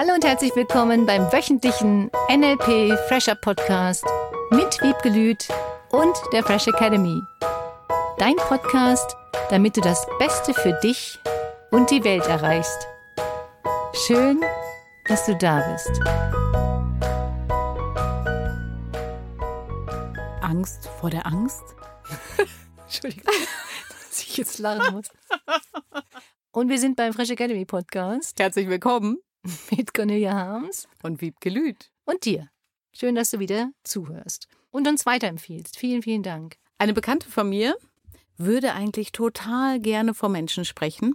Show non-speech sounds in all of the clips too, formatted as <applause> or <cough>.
Hallo und herzlich willkommen beim wöchentlichen NLP Fresher Podcast mit Wiebke Lüth und der Fresh Academy. Dein Podcast, damit du das Beste für dich und die Welt erreichst. Schön, dass du da bist. Angst vor der Angst? <laughs> Entschuldigung, <laughs> dass ich jetzt lachen muss. <laughs> Und wir sind beim Fresh Academy Podcast Herzlich willkommen <laughs> mit Cornelia Harms und Wiebke Lüth. und dir. Schön, dass du wieder zuhörst und uns weiterempfiehlst. Vielen, vielen Dank. Eine Bekannte von mir würde eigentlich total gerne vor Menschen sprechen,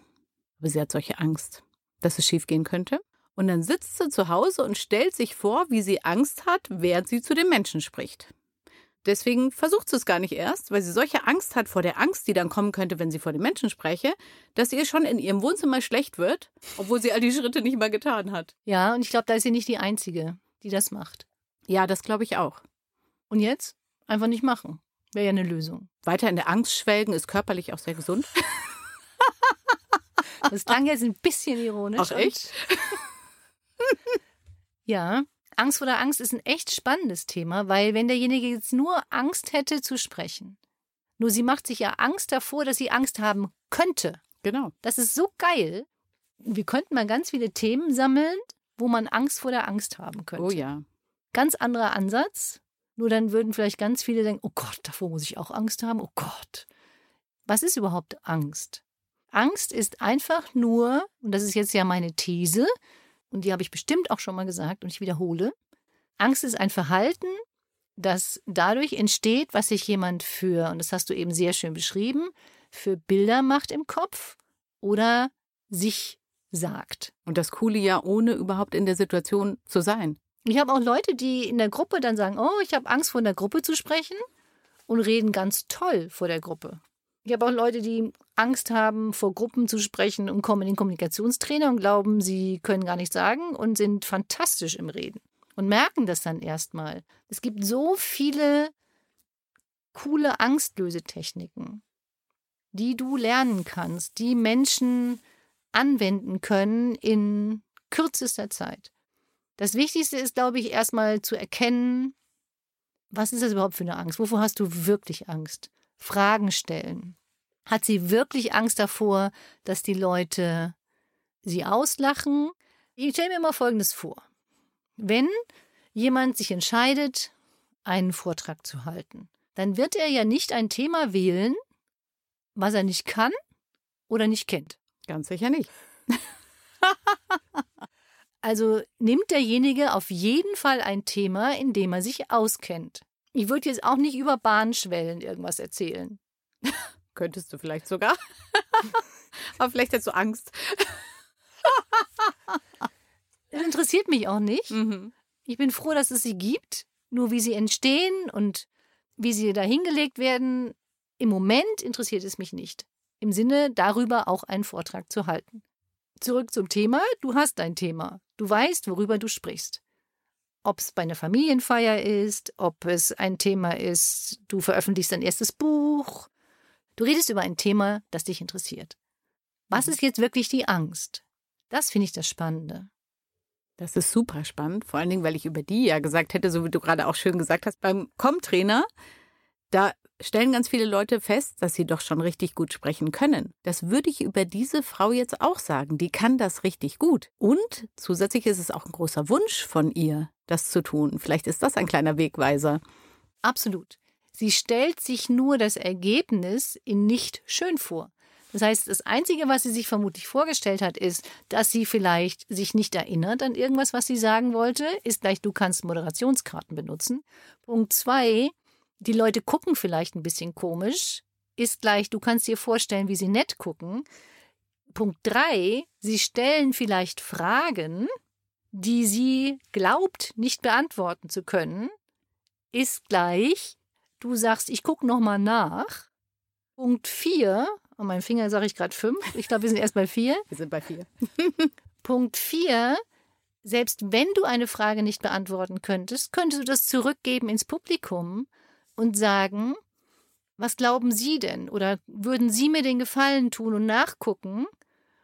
aber sie hat solche Angst, dass es schiefgehen könnte. Und dann sitzt sie zu Hause und stellt sich vor, wie sie Angst hat, während sie zu den Menschen spricht. Deswegen versucht sie es gar nicht erst, weil sie solche Angst hat vor der Angst, die dann kommen könnte, wenn sie vor den Menschen spreche, dass ihr schon in ihrem Wohnzimmer schlecht wird, obwohl sie all die Schritte nicht mal getan hat. Ja, und ich glaube, da ist sie nicht die Einzige, die das macht. Ja, das glaube ich auch. Und jetzt? Einfach nicht machen. Wäre ja eine Lösung. Weiter in der Angst schwelgen ist körperlich auch sehr gesund. Das klang jetzt ein bisschen ironisch. Ach, echt? <laughs> Ja. Angst vor der Angst ist ein echt spannendes Thema, weil wenn derjenige jetzt nur Angst hätte zu sprechen, nur sie macht sich ja Angst davor, dass sie Angst haben könnte. Genau. Das ist so geil. Wir könnten mal ganz viele Themen sammeln, wo man Angst vor der Angst haben könnte. Oh ja. Ganz anderer Ansatz. Nur dann würden vielleicht ganz viele denken, oh Gott, davor muss ich auch Angst haben. Oh Gott. Was ist überhaupt Angst? Angst ist einfach nur, und das ist jetzt ja meine These, und die habe ich bestimmt auch schon mal gesagt und ich wiederhole, Angst ist ein Verhalten, das dadurch entsteht, was sich jemand für, und das hast du eben sehr schön beschrieben, für Bilder macht im Kopf oder sich sagt. Und das Coole ja, ohne überhaupt in der Situation zu sein. Ich habe auch Leute, die in der Gruppe dann sagen, oh, ich habe Angst vor der Gruppe zu sprechen und reden ganz toll vor der Gruppe. Ich habe auch Leute, die Angst haben, vor Gruppen zu sprechen und kommen in den Kommunikationstrainer und glauben, sie können gar nichts sagen und sind fantastisch im Reden und merken das dann erstmal. Es gibt so viele coole Angstlösetechniken, die du lernen kannst, die Menschen anwenden können in kürzester Zeit. Das Wichtigste ist, glaube ich, erstmal zu erkennen, was ist das überhaupt für eine Angst? Wovor hast du wirklich Angst? Fragen stellen. Hat sie wirklich Angst davor, dass die Leute sie auslachen? Ich stelle mir mal Folgendes vor. Wenn jemand sich entscheidet, einen Vortrag zu halten, dann wird er ja nicht ein Thema wählen, was er nicht kann oder nicht kennt. Ganz sicher nicht. <laughs> Also nimmt derjenige auf jeden Fall ein Thema, in dem er sich auskennt. Ich würde jetzt auch nicht über Bahnschwellen irgendwas erzählen. <laughs> Könntest du vielleicht sogar. <laughs> Aber vielleicht hättest du Angst. <laughs> Das interessiert mich auch nicht. Mhm. Ich bin froh, dass es sie gibt. Nur wie sie entstehen und wie sie dahingelegt werden, im Moment interessiert es mich nicht. Im Sinne, darüber auch einen Vortrag zu halten. Zurück zum Thema. Du hast dein Thema. Du weißt, worüber du sprichst. Ob es bei einer Familienfeier ist, ob es ein Thema ist, du veröffentlichst dein erstes Buch. Du redest über ein Thema, das dich interessiert. Was ist jetzt wirklich die Angst? Das finde ich das Spannende. Das ist super spannend, vor allen Dingen, weil ich über die ja gesagt hätte, so wie du gerade auch schön gesagt hast, beim Com-Trainer, da stellen ganz viele Leute fest, dass sie doch schon richtig gut sprechen können. Das würde ich über diese Frau jetzt auch sagen. Die kann das richtig gut. Und zusätzlich ist es auch ein großer Wunsch von ihr, das zu tun. Vielleicht ist das ein kleiner Wegweiser. Absolut. Sie stellt sich nur das Ergebnis in nicht schön vor. Das heißt, das Einzige, was sie sich vermutlich vorgestellt hat, ist, dass sie vielleicht sich nicht erinnert an irgendwas, was sie sagen wollte. Ist gleich, du kannst Moderationskarten benutzen. Punkt zwei, die Leute gucken vielleicht ein bisschen komisch. Ist gleich, du kannst dir vorstellen, wie sie nett gucken. Punkt drei, sie stellen vielleicht Fragen, die sie glaubt, nicht beantworten zu können. Ist gleich, du sagst, ich gucke nochmal nach. Punkt vier, an meinem Finger sage ich gerade fünf. Ich glaube, wir sind erst bei vier. Wir sind bei vier. <laughs> Punkt vier, selbst wenn du eine Frage nicht beantworten könntest, könntest du das zurückgeben ins Publikum und sagen, was glauben Sie denn? Oder würden Sie mir den Gefallen tun und nachgucken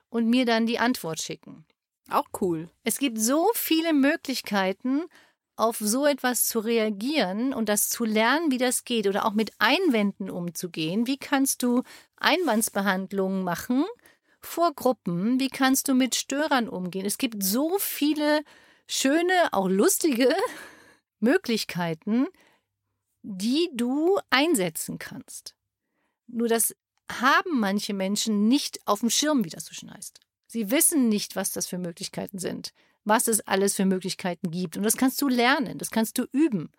und mir dann die Antwort schicken? Auch cool. Es gibt so viele Möglichkeiten, auf so etwas zu reagieren und das zu lernen, wie das geht oder auch mit Einwänden umzugehen. Wie kannst du Einwandsbehandlungen machen vor Gruppen? Wie kannst du mit Störern umgehen? Es gibt so viele schöne, auch lustige <laughs> Möglichkeiten, die du einsetzen kannst. Nur das haben manche Menschen nicht auf dem Schirm, wie das so schön. Sie wissen nicht, was das für Möglichkeiten sind, was es alles für Möglichkeiten gibt. Und das kannst du lernen, das kannst du üben.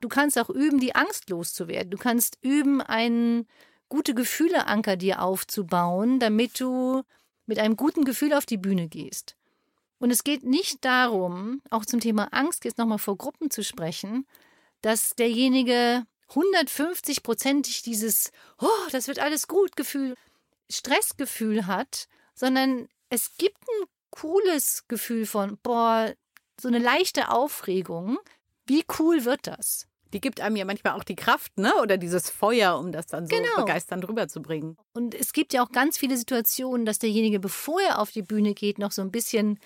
Du kannst auch üben, die Angst loszuwerden. Du kannst üben, einen gute Gefühle-Anker dir aufzubauen, damit du mit einem guten Gefühl auf die Bühne gehst. Und es geht nicht darum, auch zum Thema Angst jetzt nochmal vor Gruppen zu sprechen, dass derjenige 150-prozentig dieses, oh, das wird alles gut Gefühl, Stressgefühl hat, sondern es gibt ein cooles Gefühl von, boah, so eine leichte Aufregung. Wie cool wird das? Die gibt einem ja manchmal auch die Kraft, ne? Oder dieses Feuer, um das dann so genau. begeisternd rüberzubringen. Und es gibt ja auch ganz viele Situationen, dass derjenige, bevor er auf die Bühne geht, noch so ein bisschen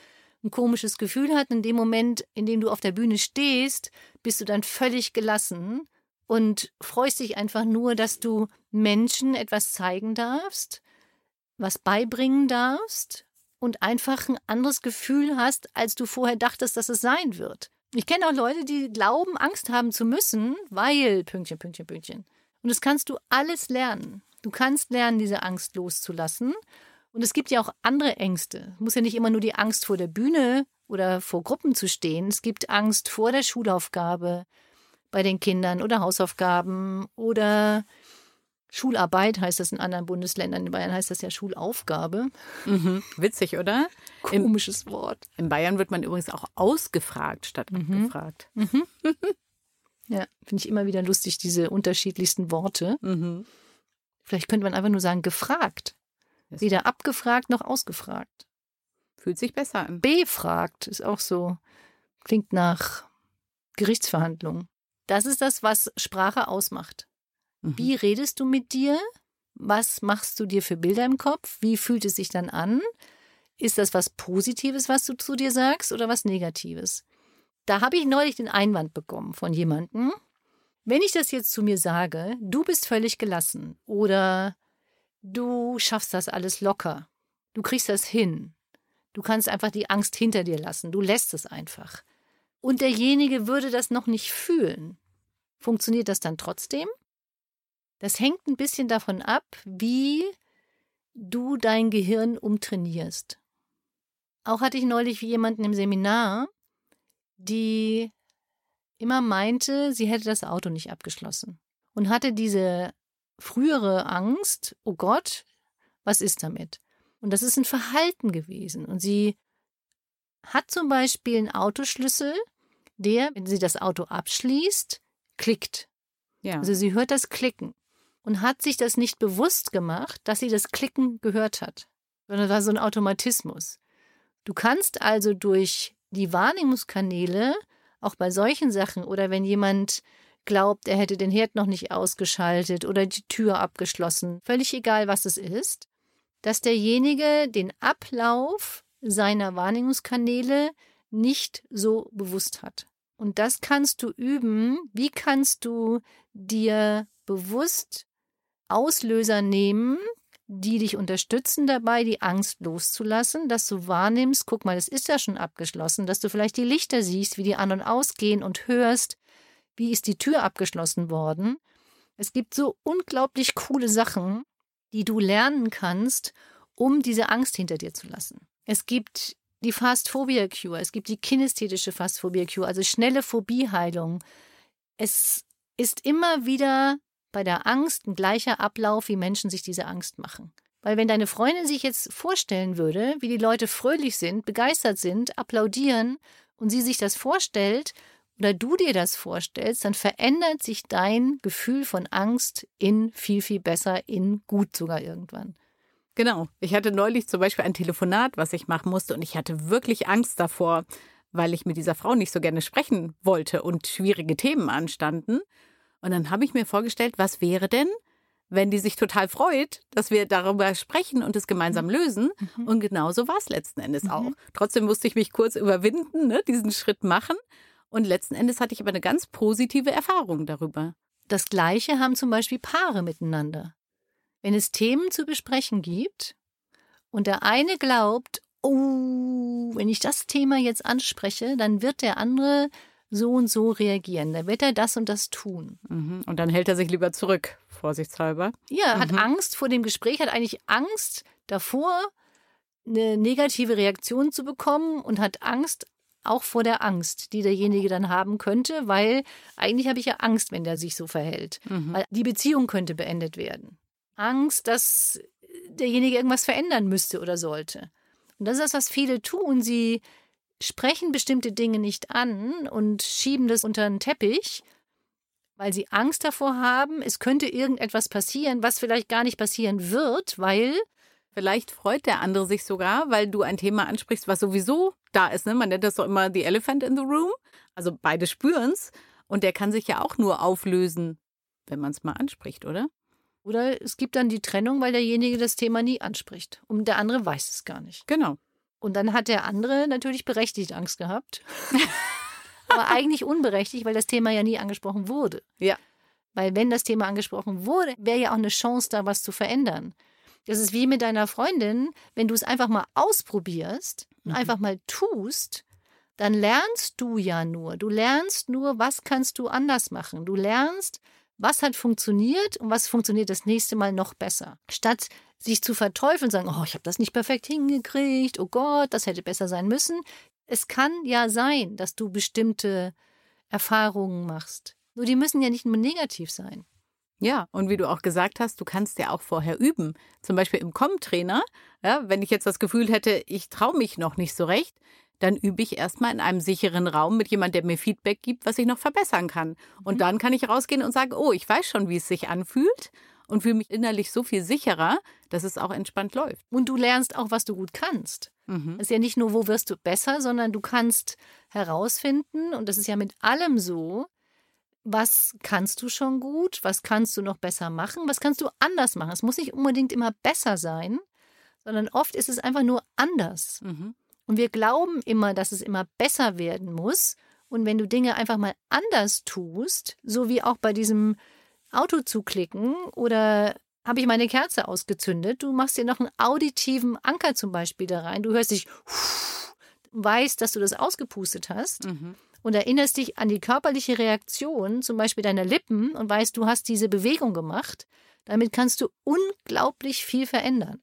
ein komisches Gefühl hat. In dem Moment, in dem du auf der Bühne stehst, bist du dann völlig gelassen und freust dich einfach nur, dass du Menschen etwas zeigen darfst, was beibringen darfst und einfach ein anderes Gefühl hast, als du vorher dachtest, dass es sein wird. Ich kenne auch Leute, die glauben, Angst haben zu müssen, weil Pünktchen, Pünktchen, Pünktchen. Und das kannst du alles lernen. Du kannst lernen, diese Angst loszulassen. Und es gibt ja auch andere Ängste. Es muss ja nicht immer nur die Angst vor der Bühne oder vor Gruppen zu stehen. Es gibt Angst vor der Schulaufgabe bei den Kindern oder Hausaufgaben oder Schularbeit heißt das in anderen Bundesländern. In Bayern heißt das ja Schulaufgabe. Mhm. Witzig, oder? Komisches Im, Wort. In Bayern wird man übrigens auch ausgefragt statt mhm. abgefragt. Mhm. <laughs> ja, finde ich immer wieder lustig, diese unterschiedlichsten Worte. Mhm. Vielleicht könnte man einfach nur sagen, gefragt. Weder abgefragt noch ausgefragt. Fühlt sich besser an. Befragt ist auch so. Klingt nach Gerichtsverhandlungen. Das ist das, was Sprache ausmacht. Mhm. Wie redest du mit dir? Was machst du dir für Bilder im Kopf? Wie fühlt es sich dann an? Ist das was Positives, was du zu dir sagst oder was Negatives? Da habe ich neulich den Einwand bekommen von jemandem. Wenn ich das jetzt zu mir sage, du bist völlig gelassen oder du schaffst das alles locker, du kriegst das hin, du kannst einfach die Angst hinter dir lassen, du lässt es einfach. Und derjenige würde das noch nicht fühlen. Funktioniert das dann trotzdem? Das hängt ein bisschen davon ab, wie du dein Gehirn umtrainierst. Auch hatte ich neulich jemanden im Seminar, die immer meinte, sie hätte das Auto nicht abgeschlossen und hatte diese frühere Angst, oh Gott, was ist damit? Und das ist ein Verhalten gewesen. Und sie hat zum Beispiel einen Autoschlüssel, der, wenn sie das Auto abschließt, klickt. Ja. Also sie hört das Klicken und hat sich das nicht bewusst gemacht, dass sie das Klicken gehört hat, sondern das war so ein Automatismus. Du kannst also durch die Wahrnehmungskanäle auch bei solchen Sachen oder wenn jemand glaubt, er hätte den Herd noch nicht ausgeschaltet oder die Tür abgeschlossen, völlig egal, was es ist, dass derjenige den Ablauf seiner Wahrnehmungskanäle nicht so bewusst hat. Und das kannst du üben. Wie kannst du dir bewusst Auslöser nehmen, die dich unterstützen dabei, die Angst loszulassen, dass du wahrnimmst, guck mal, es ist ja schon abgeschlossen, dass du vielleicht die Lichter siehst, wie die an und ausgehen und hörst, wie ist die Tür abgeschlossen worden. Es gibt so unglaublich coole Sachen, die du lernen kannst, um diese Angst hinter dir zu lassen. Es gibt die Fast Phobia Cure, es gibt die kinästhetische Fast Phobia Cure, also schnelle Phobieheilung. Es ist immer wieder bei der Angst ein gleicher Ablauf, wie Menschen sich diese Angst machen. Weil wenn deine Freundin sich jetzt vorstellen würde, wie die Leute fröhlich sind, begeistert sind, applaudieren und sie sich das vorstellt oder du dir das vorstellst, dann verändert sich dein Gefühl von Angst in viel, viel besser, in gut sogar irgendwann. Genau. Ich hatte neulich zum Beispiel ein Telefonat, was ich machen musste, und ich hatte wirklich Angst davor, weil ich mit dieser Frau nicht so gerne sprechen wollte und schwierige Themen anstanden. Und dann habe ich mir vorgestellt, was wäre denn, wenn die sich total freut, dass wir darüber sprechen und es gemeinsam Mhm. lösen. Und genauso war es letzten Endes auch. Trotzdem musste ich mich kurz überwinden, ne, diesen Schritt machen. Und letzten Endes hatte ich aber eine ganz positive Erfahrung darüber. Das Gleiche haben zum Beispiel Paare miteinander. Wenn es Themen zu besprechen gibt und der eine glaubt, oh, wenn ich das Thema jetzt anspreche, dann wird der andere so und so reagieren. Dann wird er das und das tun. Mhm. Und dann hält er sich lieber zurück, vorsichtshalber. Ja, hat Mhm. Angst vor dem Gespräch, hat eigentlich Angst davor, eine negative Reaktion zu bekommen und hat Angst auch vor der Angst, die derjenige dann haben könnte, weil eigentlich habe ich ja Angst, wenn der sich so verhält. Mhm. Weil die Beziehung könnte beendet werden. Angst, dass derjenige irgendwas verändern müsste oder sollte. Und das ist das, was viele tun. Sie sprechen bestimmte Dinge nicht an und schieben das unter den Teppich, weil sie Angst davor haben, es könnte irgendetwas passieren, was vielleicht gar nicht passieren wird, weil Vielleicht freut der andere sich sogar, weil du ein Thema ansprichst, was sowieso da ist. Ne? Man nennt das doch immer the elephant in the room. Also beide spüren's. Und der kann sich ja auch nur auflösen, wenn man es mal anspricht, oder? oder es gibt dann die Trennung, weil derjenige das Thema nie anspricht und der andere weiß es gar nicht. Genau. Und dann hat der andere natürlich berechtigt Angst gehabt. <laughs> Aber eigentlich unberechtigt, weil das Thema ja nie angesprochen wurde. Ja. Weil wenn das Thema angesprochen wurde, wäre ja auch eine Chance da, was zu verändern. Das ist wie mit deiner Freundin, wenn du es einfach mal ausprobierst Mhm. einfach mal tust, dann lernst du ja nur. Du lernst nur, was kannst du anders machen. Du lernst, was hat funktioniert und was funktioniert das nächste Mal noch besser. Statt sich zu verteufeln und sagen, oh, ich habe das nicht perfekt hingekriegt, oh Gott, das hätte besser sein müssen. Es kann ja sein, dass du bestimmte Erfahrungen machst. Nur die müssen ja nicht nur negativ sein. Ja, und wie du auch gesagt hast, du kannst ja auch vorher üben. Zum Beispiel im Com-Trainer, ja, wenn ich jetzt das Gefühl hätte, ich traue mich noch nicht so recht, dann übe ich erstmal in einem sicheren Raum mit jemand, der mir Feedback gibt, was ich noch verbessern kann. Und Mhm. dann kann ich rausgehen und sagen, oh, ich weiß schon, wie es sich anfühlt und fühle mich innerlich so viel sicherer, dass es auch entspannt läuft. Und du lernst auch, was du gut kannst. Mhm. Es ist ja nicht nur, wo wirst du besser, sondern du kannst herausfinden, und das ist ja mit allem so, was kannst du schon gut, was kannst du noch besser machen, was kannst du anders machen. Es muss nicht unbedingt immer besser sein, sondern oft ist es einfach nur anders. Mhm. Und wir glauben immer, dass es immer besser werden muss. Und wenn du Dinge einfach mal anders tust, so wie auch bei diesem Auto zu klicken oder habe ich meine Kerze ausgezündet, du machst dir noch einen auditiven Anker zum Beispiel da rein. Du hörst dich, weißt, dass du das ausgepustet hast Mhm. Und erinnerst dich an die körperliche Reaktion, zum Beispiel deiner Lippen und weißt, du hast diese Bewegung gemacht. Damit kannst du unglaublich viel verändern.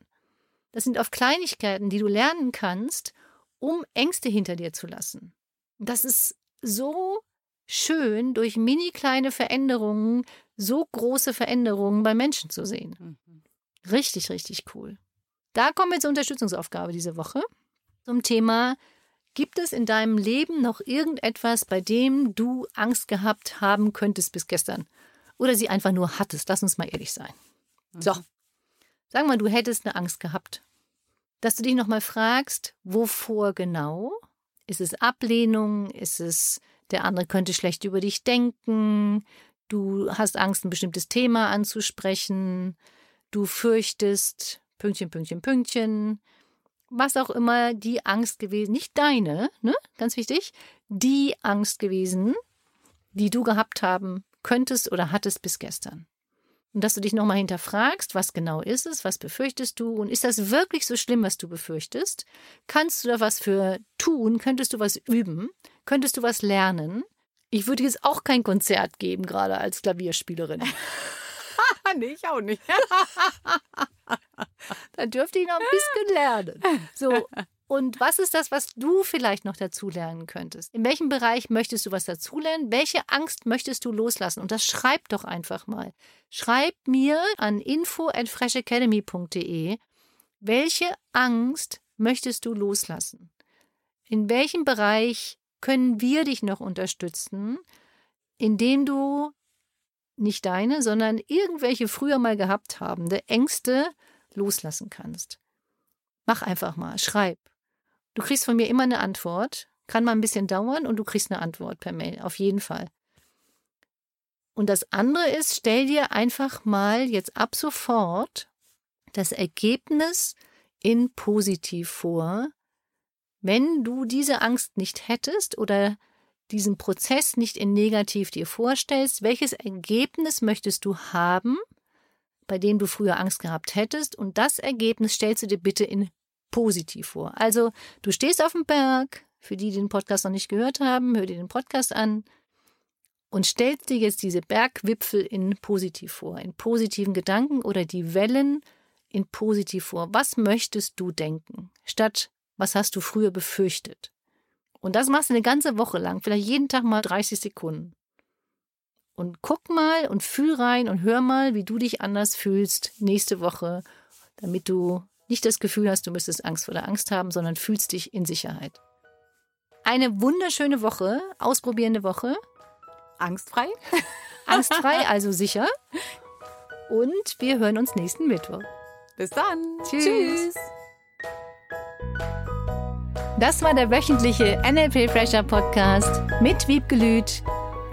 Das sind oft Kleinigkeiten, die du lernen kannst, um Ängste hinter dir zu lassen. Das ist so schön, durch mini kleine Veränderungen so große Veränderungen bei Menschen zu sehen. Mhm. Richtig, richtig cool. Da kommen wir zur Unterstützungsaufgabe diese Woche zum Thema Gibt es in deinem Leben noch irgendetwas, bei dem du Angst gehabt haben könntest bis gestern? Oder sie einfach nur hattest? Lass uns mal ehrlich sein. So, sagen wir, du hättest eine Angst gehabt. Dass du dich nochmal fragst, wovor genau? Ist es Ablehnung? Ist es, der andere könnte schlecht über dich denken? Du hast Angst, ein bestimmtes Thema anzusprechen? Du fürchtest, Pünktchen, Pünktchen, Pünktchen was auch immer die Angst gewesen, nicht deine, ne? Ganz wichtig, die Angst gewesen, die du gehabt haben könntest oder hattest bis gestern. Und dass du dich nochmal hinterfragst, was genau ist es, was befürchtest du und ist das wirklich so schlimm, was du befürchtest? Kannst du da was für tun? Könntest du was üben? Könntest du was lernen? Ich würde jetzt auch kein Konzert geben, gerade als Klavierspielerin. <laughs> Nee, ich auch nicht. <laughs> Da dürfte ich noch ein bisschen lernen. So, und was ist das, was du vielleicht noch dazu lernen könntest? In welchem Bereich möchtest du was dazulernen? Welche Angst möchtest du loslassen? Und das schreib doch einfach mal. Schreib mir an info@freshacademy.de. Welche Angst möchtest du loslassen? In welchem Bereich können wir dich noch unterstützen, indem du nicht deine, sondern irgendwelche früher mal gehabt habende Ängste loslassen kannst. Mach einfach mal, schreib. Du kriegst von mir immer eine Antwort. Kann mal ein bisschen dauern und du kriegst eine Antwort per Mail, auf jeden Fall. Und das andere ist, stell dir einfach mal jetzt ab sofort das Ergebnis in positiv vor, wenn du diese Angst nicht hättest oder diesen Prozess nicht in negativ dir vorstellst, welches Ergebnis möchtest du haben, bei dem du früher Angst gehabt hättest und das Ergebnis stellst du dir bitte in positiv vor. Also du stehst auf dem Berg, für die, die den Podcast noch nicht gehört haben, hör dir den Podcast an und stellst dir jetzt diese Bergwipfel in positiv vor, in positiven Gedanken oder die Wellen in positiv vor. Was möchtest du denken, statt was hast du früher befürchtet? Und das machst du eine ganze Woche lang, vielleicht jeden Tag mal 30 Sekunden. Und guck mal und fühl rein und hör mal, wie du dich anders fühlst nächste Woche, damit du nicht das Gefühl hast, du müsstest Angst vor der Angst haben, sondern fühlst dich in Sicherheit. Eine wunderschöne Woche, ausprobierende Woche. Angstfrei. <laughs> Angstfrei, also sicher. Und wir hören uns nächsten Mittwoch. Bis dann. Tschüss. Tschüss. Das war der wöchentliche NLP Fresher Podcast mit Wiebgelüt